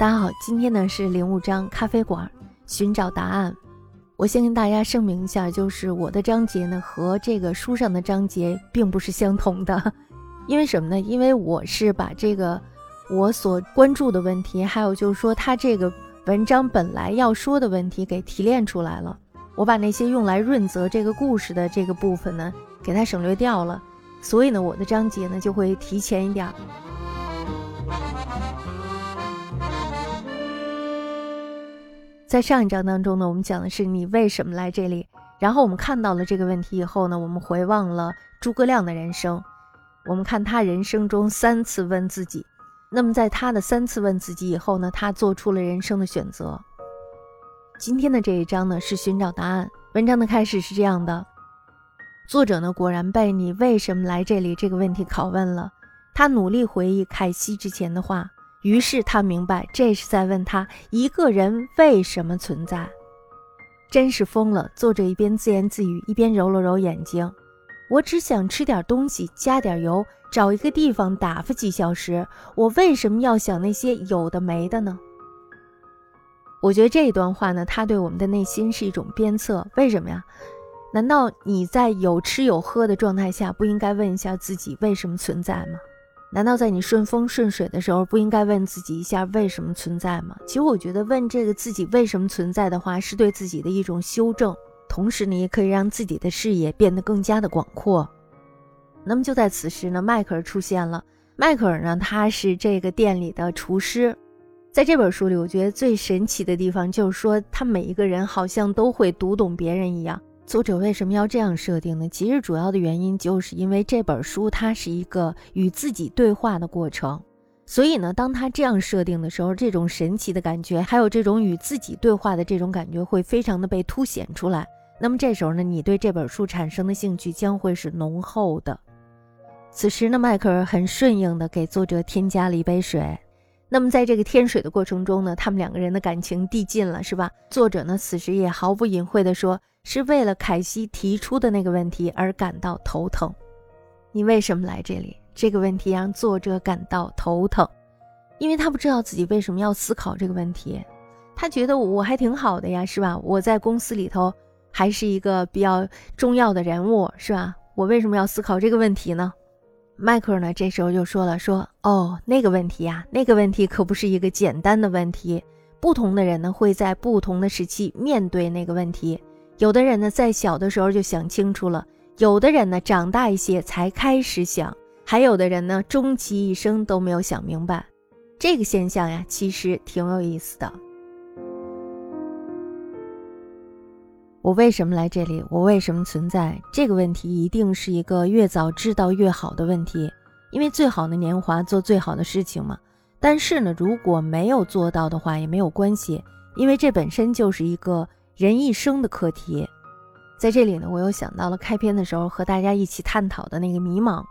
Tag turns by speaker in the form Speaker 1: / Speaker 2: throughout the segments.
Speaker 1: 大家好，今天呢是零五章咖啡馆寻找答案。我先跟大家声明一下，就是我的章节呢和这个书上的章节并不是相同的，因为什么呢？因为我是把这个我所关注的问题，还有就是说他这个文章本来要说的问题给提炼出来了，我把那些用来润泽这个故事的这个部分呢给它省略掉了，所以呢我的章节呢就会提前一点。在上一章当中呢，我们讲的是你为什么来这里。然后我们看到了这个问题以后呢，我们回望了诸葛亮的人生。我们看他人生中三次问自己，那么在他的三次问自己以后呢，他做出了人生的选择。今天的这一章呢是寻找答案。文章的开始是这样的：作者呢果然被你为什么来这里这个问题拷问了。他努力回忆凯西之前的话。于是他明白，这是在问他一个人为什么存在。真是疯了！作者一边自言自语，一边揉了揉眼睛。我只想吃点东西，加点油，找一个地方打发几小时。我为什么要想那些有的没的呢？我觉得这一段话呢，他对我们的内心是一种鞭策。为什么呀？难道你在有吃有喝的状态下，不应该问一下自己为什么存在吗？难道在你顺风顺水的时候，不应该问自己一下为什么存在吗？其实我觉得问这个自己为什么存在的话，是对自己的一种修正，同时呢，也可以让自己的视野变得更加的广阔。那么就在此时呢，迈克尔出现了。迈克尔呢，他是这个店里的厨师。在这本书里，我觉得最神奇的地方就是说，他每一个人好像都会读懂别人一样。作者为什么要这样设定呢？其实主要的原因就是因为这本书它是一个与自己对话的过程，所以呢，当他这样设定的时候，这种神奇的感觉，还有这种与自己对话的这种感觉，会非常的被凸显出来。那么这时候呢，你对这本书产生的兴趣将会是浓厚的。此时呢，迈克尔很顺应的给作者添加了一杯水。那么在这个添水的过程中呢，他们两个人的感情递进了，是吧？作者呢，此时也毫不隐晦的说。是为了凯西提出的那个问题而感到头疼。你为什么来这里？这个问题让作者感到头疼，因为他不知道自己为什么要思考这个问题。他觉得我还挺好的呀，是吧？我在公司里头还是一个比较重要的人物，是吧？我为什么要思考这个问题呢？迈克尔呢？这时候就说了：“说哦，那个问题呀，那个问题可不是一个简单的问题。不同的人呢，会在不同的时期面对那个问题。”有的人呢，在小的时候就想清楚了；有的人呢，长大一些才开始想；还有的人呢，终其一生都没有想明白。这个现象呀，其实挺有意思的。我为什么来这里？我为什么存在？这个问题一定是一个越早知道越好的问题，因为最好的年华做最好的事情嘛。但是呢，如果没有做到的话，也没有关系，因为这本身就是一个。人一生的课题，在这里呢，我又想到了开篇的时候和大家一起探讨的那个迷茫。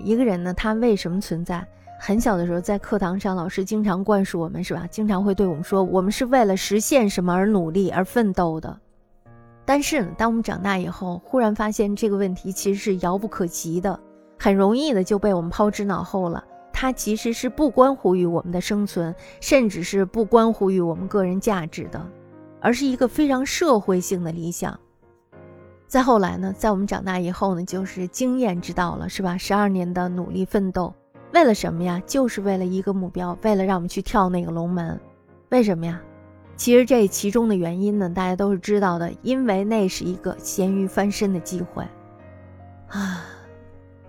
Speaker 1: 一个人呢，他为什么存在？很小的时候，在课堂上，老师经常灌输我们，是吧？经常会对我们说，我们是为了实现什么而努力而奋斗的。但是呢，当我们长大以后，忽然发现这个问题其实是遥不可及的，很容易的就被我们抛之脑后了。它其实是不关乎于我们的生存，甚至是不关乎于我们个人价值的。而是一个非常社会性的理想。再后来呢，在我们长大以后呢，就是经验之道了，是吧？十二年的努力奋斗，为了什么呀？就是为了一个目标，为了让我们去跳那个龙门。为什么呀？其实这其中的原因呢，大家都是知道的，因为那是一个咸鱼翻身的机会。啊，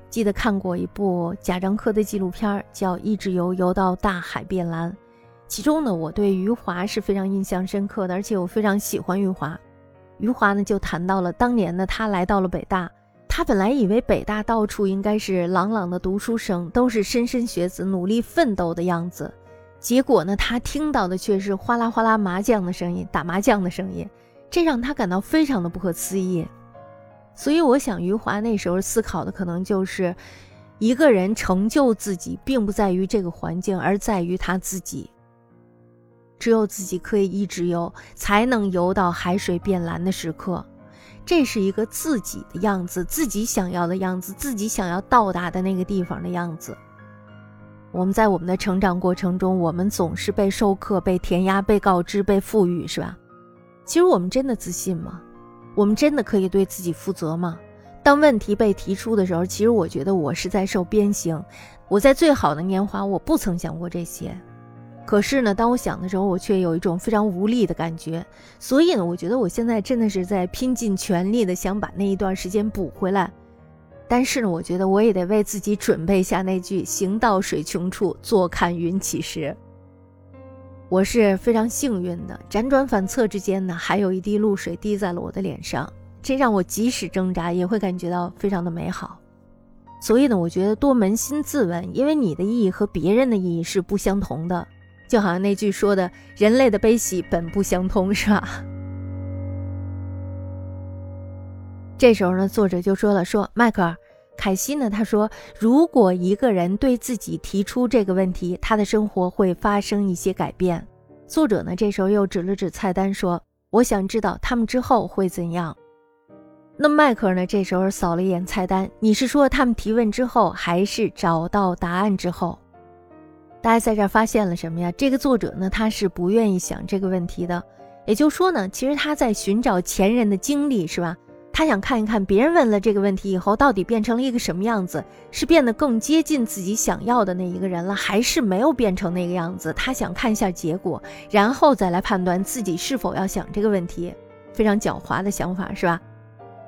Speaker 1: 记得看过一部贾樟柯的纪录片，叫《一直游游到大海变蓝》。其中呢，我对余华是非常印象深刻的，而且我非常喜欢余华。余华呢就谈到了当年呢，他来到了北大，他本来以为北大到处应该是朗朗的读书声，都是莘莘学子努力奋斗的样子，结果呢，他听到的却是哗啦哗啦麻将的声音，打麻将的声音，这让他感到非常的不可思议。所以我想，余华那时候思考的可能就是，一个人成就自己，并不在于这个环境，而在于他自己。只有自己可以一直游，才能游到海水变蓝的时刻。这是一个自己的样子，自己想要的样子，自己想要到达的那个地方的样子。我们在我们的成长过程中，我们总是被授课、被填鸭、被告知、被赋予，是吧？其实我们真的自信吗？我们真的可以对自己负责吗？当问题被提出的时候，其实我觉得我是在受鞭刑。我在最好的年华，我不曾想过这些。可是呢，当我想的时候，我却有一种非常无力的感觉。所以呢，我觉得我现在真的是在拼尽全力的想把那一段时间补回来。但是呢，我觉得我也得为自己准备下那句“行到水穷处，坐看云起时”。我是非常幸运的，辗转反侧之间呢，还有一滴露水滴在了我的脸上，这让我即使挣扎也会感觉到非常的美好。所以呢，我觉得多扪心自问，因为你的意义和别人的意义是不相同的，就好像那句说的“人类的悲喜本不相通”，是吧？这时候呢，作者就说了：“说迈克尔，凯西呢？他说，如果一个人对自己提出这个问题，他的生活会发生一些改变。”作者呢，这时候又指了指菜单，说：“我想知道他们之后会怎样。”那迈克尔呢，这时候扫了一眼菜单，你是说他们提问之后，还是找到答案之后？大家在这儿发现了什么呀？这个作者呢，他是不愿意想这个问题的，也就是说呢，其实他在寻找前人的经历，是吧？他想看一看别人问了这个问题以后，到底变成了一个什么样子，是变得更接近自己想要的那一个人了，还是没有变成那个样子？他想看一下结果，然后再来判断自己是否要想这个问题。非常狡猾的想法，是吧？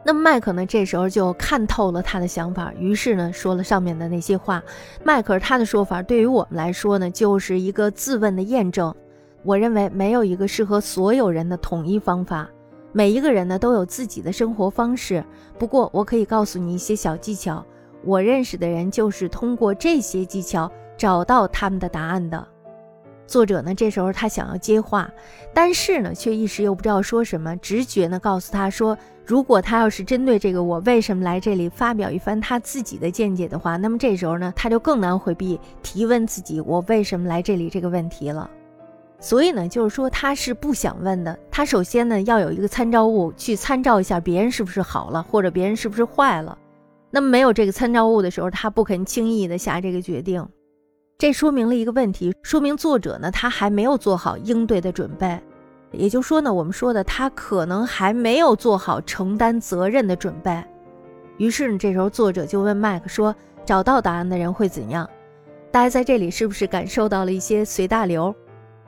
Speaker 1: 那么麦克呢，这时候就看透了他的想法，于是呢，说了上面的那些话。迈克他的说法对于我们来说呢，就是一个自问的验证。我认为没有一个适合所有人的统一方法。每一个人呢都有自己的生活方式，不过我可以告诉你一些小技巧。我认识的人就是通过这些技巧找到他们的答案的。作者呢这时候他想要接话，但是呢却一时又不知道说什么。直觉呢告诉他说，如果他要是针对这个我为什么来这里发表一番他自己的见解的话，那么这时候呢他就更难回避提问自己我为什么来这里这个问题了。所以呢，就是说他是不想问的。他首先呢要有一个参照物去参照一下别人是不是好了，或者别人是不是坏了。那么没有这个参照物的时候，他不肯轻易的下这个决定。这说明了一个问题，说明作者呢他还没有做好应对的准备。也就是说呢，我们说的他可能还没有做好承担责任的准备。于是呢，这时候作者就问麦克说：“找到答案的人会怎样？”大家在这里是不是感受到了一些随大流？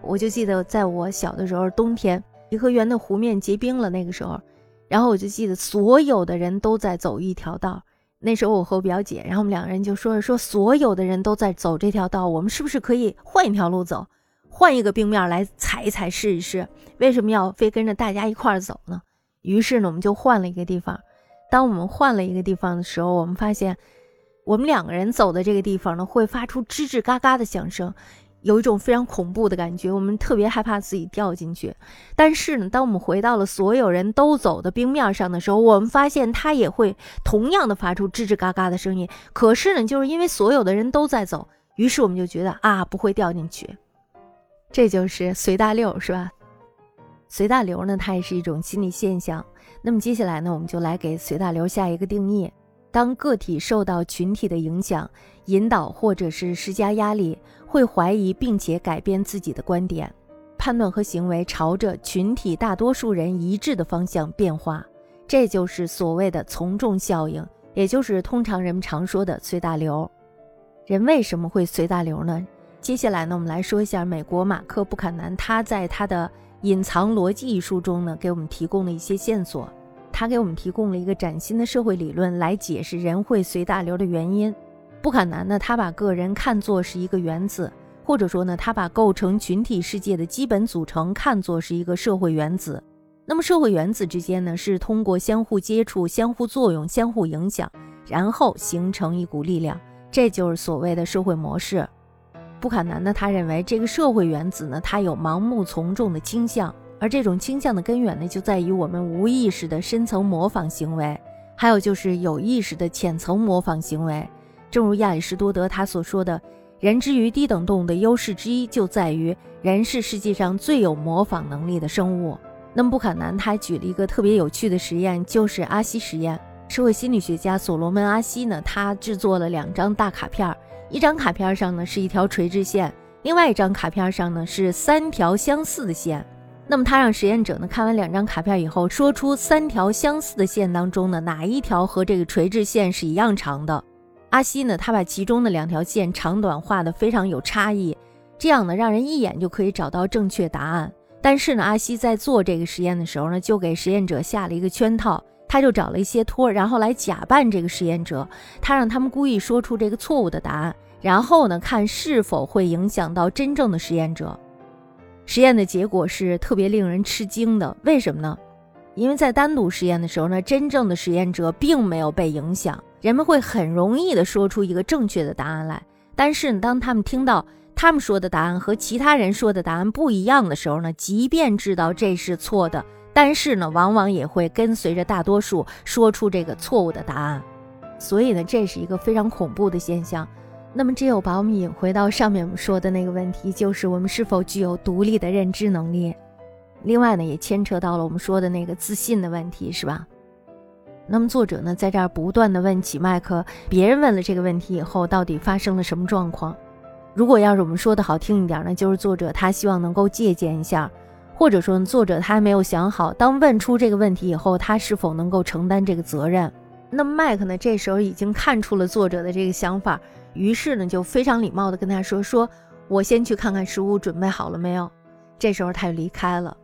Speaker 1: 我就记得在我小的时候，冬天颐和园的湖面结冰了，那个时候，然后我就记得所有的人都在走一条道。那时候我和我表姐，然后我们两个人就说着说，所有的人都在走这条道，我们是不是可以换一条路走，换一个冰面来踩一踩试一试？为什么要非跟着大家一块儿走呢？于是呢，我们就换了一个地方。当我们换了一个地方的时候，我们发现我们两个人走的这个地方呢，会发出吱吱嘎嘎的响声。有一种非常恐怖的感觉，我们特别害怕自己掉进去。但是呢，当我们回到了所有人都走的冰面上的时候，我们发现它也会同样的发出吱吱嘎嘎的声音。可是呢，就是因为所有的人都在走，于是我们就觉得啊，不会掉进去。这就是随大溜，是吧？随大流呢，它也是一种心理现象。那么接下来呢，我们就来给随大流下一个定义。当个体受到群体的影响、引导或者是施加压力，会怀疑并且改变自己的观点、判断和行为，朝着群体大多数人一致的方向变化。这就是所谓的从众效应，也就是通常人们常说的随大流。人为什么会随大流呢？接下来呢，我们来说一下美国马克·布坎南他在他的《隐藏逻辑》一书中呢，给我们提供了一些线索。他给我们提供了一个崭新的社会理论来解释人会随大流的原因。布坎南呢，他把个人看作是一个原子，或者说呢，他把构成群体世界的基本组成看作是一个社会原子。那么社会原子之间呢，是通过相互接触、相互作用、相互影响，然后形成一股力量，这就是所谓的社会模式。布坎南呢，他认为这个社会原子呢，它有盲目从众的倾向。而这种倾向的根源呢，就在于我们无意识的深层模仿行为，还有就是有意识的浅层模仿行为。正如亚里士多德他所说的，人之于低等动物的优势之一就在于人是世界上最有模仿能力的生物。那么布坎南他还举了一个特别有趣的实验，就是阿西实验。社会心理学家所罗门阿西呢，他制作了两张大卡片，一张卡片上呢是一条垂直线，另外一张卡片上呢是三条相似的线。那么他让实验者呢看完两张卡片以后，说出三条相似的线当中呢哪一条和这个垂直线是一样长的。阿西呢，他把其中的两条线长短画的非常有差异，这样呢让人一眼就可以找到正确答案。但是呢，阿西在做这个实验的时候呢，就给实验者下了一个圈套，他就找了一些托，然后来假扮这个实验者，他让他们故意说出这个错误的答案，然后呢看是否会影响到真正的实验者。实验的结果是特别令人吃惊的，为什么呢？因为在单独实验的时候呢，真正的实验者并没有被影响，人们会很容易的说出一个正确的答案来。但是呢，当他们听到他们说的答案和其他人说的答案不一样的时候呢，即便知道这是错的，但是呢，往往也会跟随着大多数说出这个错误的答案。所以呢，这是一个非常恐怖的现象。那么，这又把我们引回到上面我们说的那个问题，就是我们是否具有独立的认知能力。另外呢，也牵扯到了我们说的那个自信的问题，是吧？那么作者呢，在这儿不断的问起麦克，别人问了这个问题以后，到底发生了什么状况？如果要是我们说的好听一点呢，就是作者他希望能够借鉴一下，或者说作者他还没有想好，当问出这个问题以后，他是否能够承担这个责任？那么麦克呢，这时候已经看出了作者的这个想法。于是呢，就非常礼貌地跟他说：“说我先去看看食物准备好了没有。”这时候他就离开了。